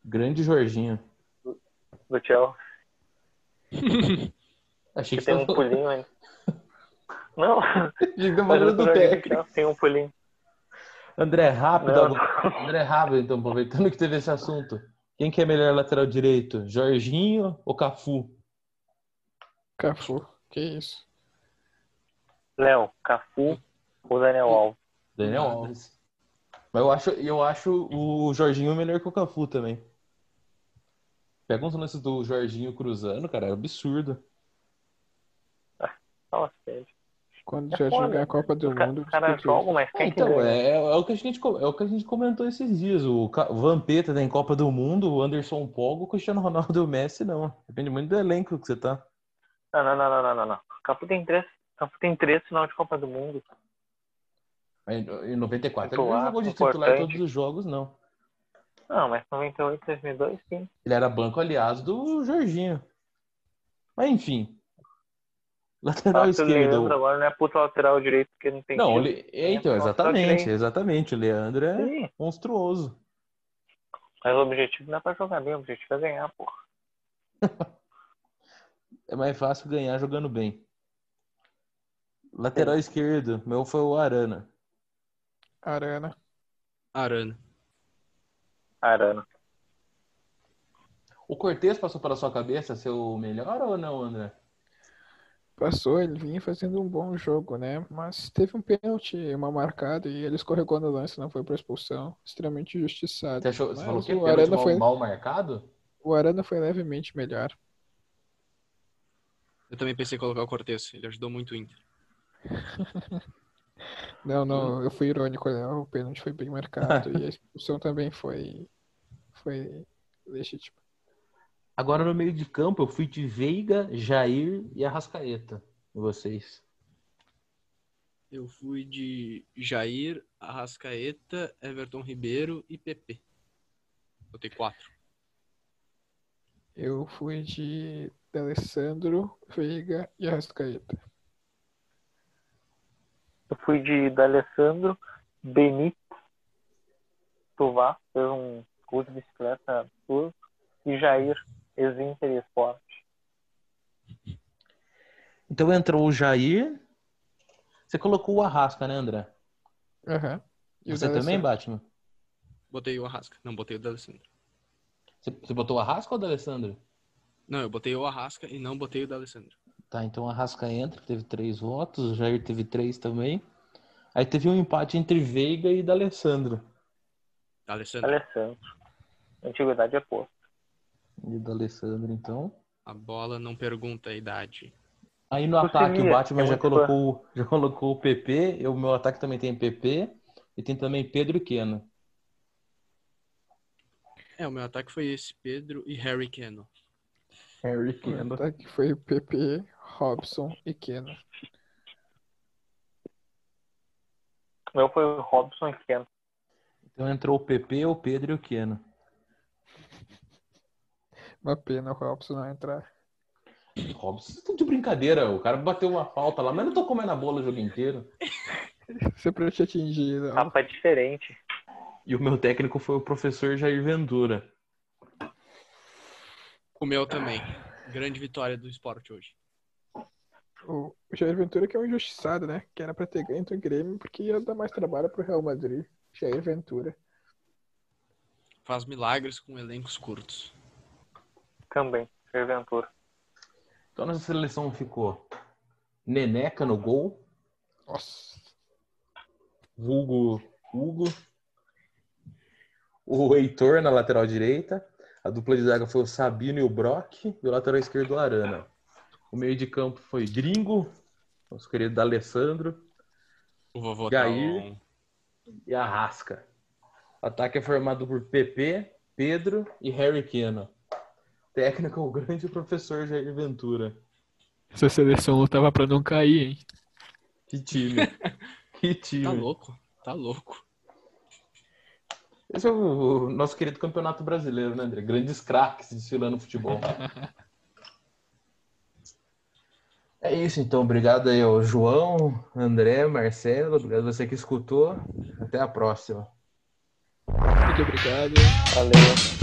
Grande Jorginho. Do Chelsea. Achei Que que tem um pulinho ainda. Não, Diga mas o falando do técnico. Tem um pulinho. André, rápido. Não, agora- André, rápido, então, aproveitando que teve esse assunto. Quem que é melhor lateral direito? Jorginho ou Cafu? Cafu. Que isso? Léo, Cafu ou Daniel Alves? Daniel. Alves. Mas eu acho, eu acho o Jorginho melhor que o Cafu também. Pega uns lances do Jorginho cruzando, cara, é absurdo. Nossa, gente. Quando É já foda. jogar a Copa do ca- Mundo, os caras jogam, mas quem que Então, é, é o que a gente, é o que a gente comentou esses dias. O o Vampeta tem Copa do Mundo, o Anderson Pogo, o Cristiano Ronaldo e o Messi, não. Depende muito do elenco que você tá. Não, não, não, não, não, não, não. Cafu tem três, Cafu tem três final de Copa do Mundo. Mas Em 94 ele não jogou de titular importante. todos os jogos, não. Não, mas 98, 2002, sim. Ele era banco aliado do Jorginho. Mas enfim. Lateral Acho que o Leandro esquerdo. agora não é puta lateral direito porque não tem Não, ele... é, então, lateral exatamente, exatamente. O Leandro é Sim, monstruoso. mas o objetivo não é pra jogar bem, o objetivo é ganhar, porra. É mais fácil ganhar jogando bem. Lateral esquerdo, meu foi o Arana. Arana. Arana. Arana. O Cortez passou pela sua cabeça ser o melhor ou não, André? Passou, ele vinha fazendo um bom jogo, né? Mas teve um pênalti mal marcado e ele escorregou no lance, não foi pra expulsão. Extremamente injustiçado. Você, achou, você Mas falou que o pênalti Arana mal, foi, mal marcado? o Arana foi levemente melhor. Eu também pensei em colocar o Cortez. Ele ajudou muito o Inter. Não, não, eu fui irônico, né? O pênalti foi bem marcado e a expulsão também foi, foi legítima. Agora no meio de campo eu fui de Veiga, Jair e Arrascaeta. E vocês? Eu fui de Jair, Arrascaeta, Everton Ribeiro e PP. Botei quatro. Eu fui de D'Alessandro, Veiga e Arrascaeta. Eu fui de D'Alessandro, Benítez, Tovar, fez um curso de bicicleta absurdo, e Jair, ex-Inter e Sport. Então entrou o Jair. Você colocou o Arrasca, né, André? Aham. O Você também, D'Alessandro? Batman? Botei o Arrasca. Não, botei o D'Alessandro. Você, você botou o Arrasca ou o D'Alessandro? Não, eu botei o Arrasca e não botei o D'Alessandro. Tá, então o Arrasca entra, teve três votos, o Jair teve três também. Aí teve um empate entre Veiga e D'Alessandro. D'Alessandro. Alessandro. Antiguidade é posto. E D'Alessandro, então. A bola não pergunta a idade. Aí no Você ataque o Batman é já colocou, já colocou o PP, e o meu ataque também tem PP, e tem também Pedro e Keno. É, o meu ataque foi esse, Pedro e Harry Keno. Harry O ataque foi PP, Robson e Keno. O meu foi o Robson e Keno. Então entrou o PP, o Pedro e o Keno. Uma pena o Robson não entrar. Robson, vocês de brincadeira. O cara bateu uma falta lá, mas não tô comendo a bola o jogo inteiro. Sempre te atingir. não. Tapa é diferente. E o meu técnico foi o professor Jair Ventura. O meu também. Grande vitória do esporte hoje. O Jair Ventura que é um injustiçado, né? Que era pra ter ganho do Grêmio porque ia dar mais trabalho pro Real Madrid. Jair Ventura. Faz milagres com elencos curtos. Também. Ferventura. Então nossa seleção ficou Neneca no gol, Nossa. vulgo Hugo, o Heitor na lateral direita, a dupla de zaga foi o Sabino e o Brock, e o lateral esquerdo o Arana. O meio de campo foi Gringo, nosso querido Alessandro, O vovô Jair. tá e Arrasca. O ataque é formado por PP, Pedro e Harry Keno. Técnico é o grande professor Jair Ventura. Essa seleção lutava pra não cair, hein? Que time. que time. Tá louco, tá louco. Esse é o, nosso querido campeonato brasileiro, né, André? Grandes craques desfilando no futebol. é isso, então. Obrigado aí ao João, André, Marcelo. Obrigado a você que escutou. Até a próxima. Muito obrigado. Valeu.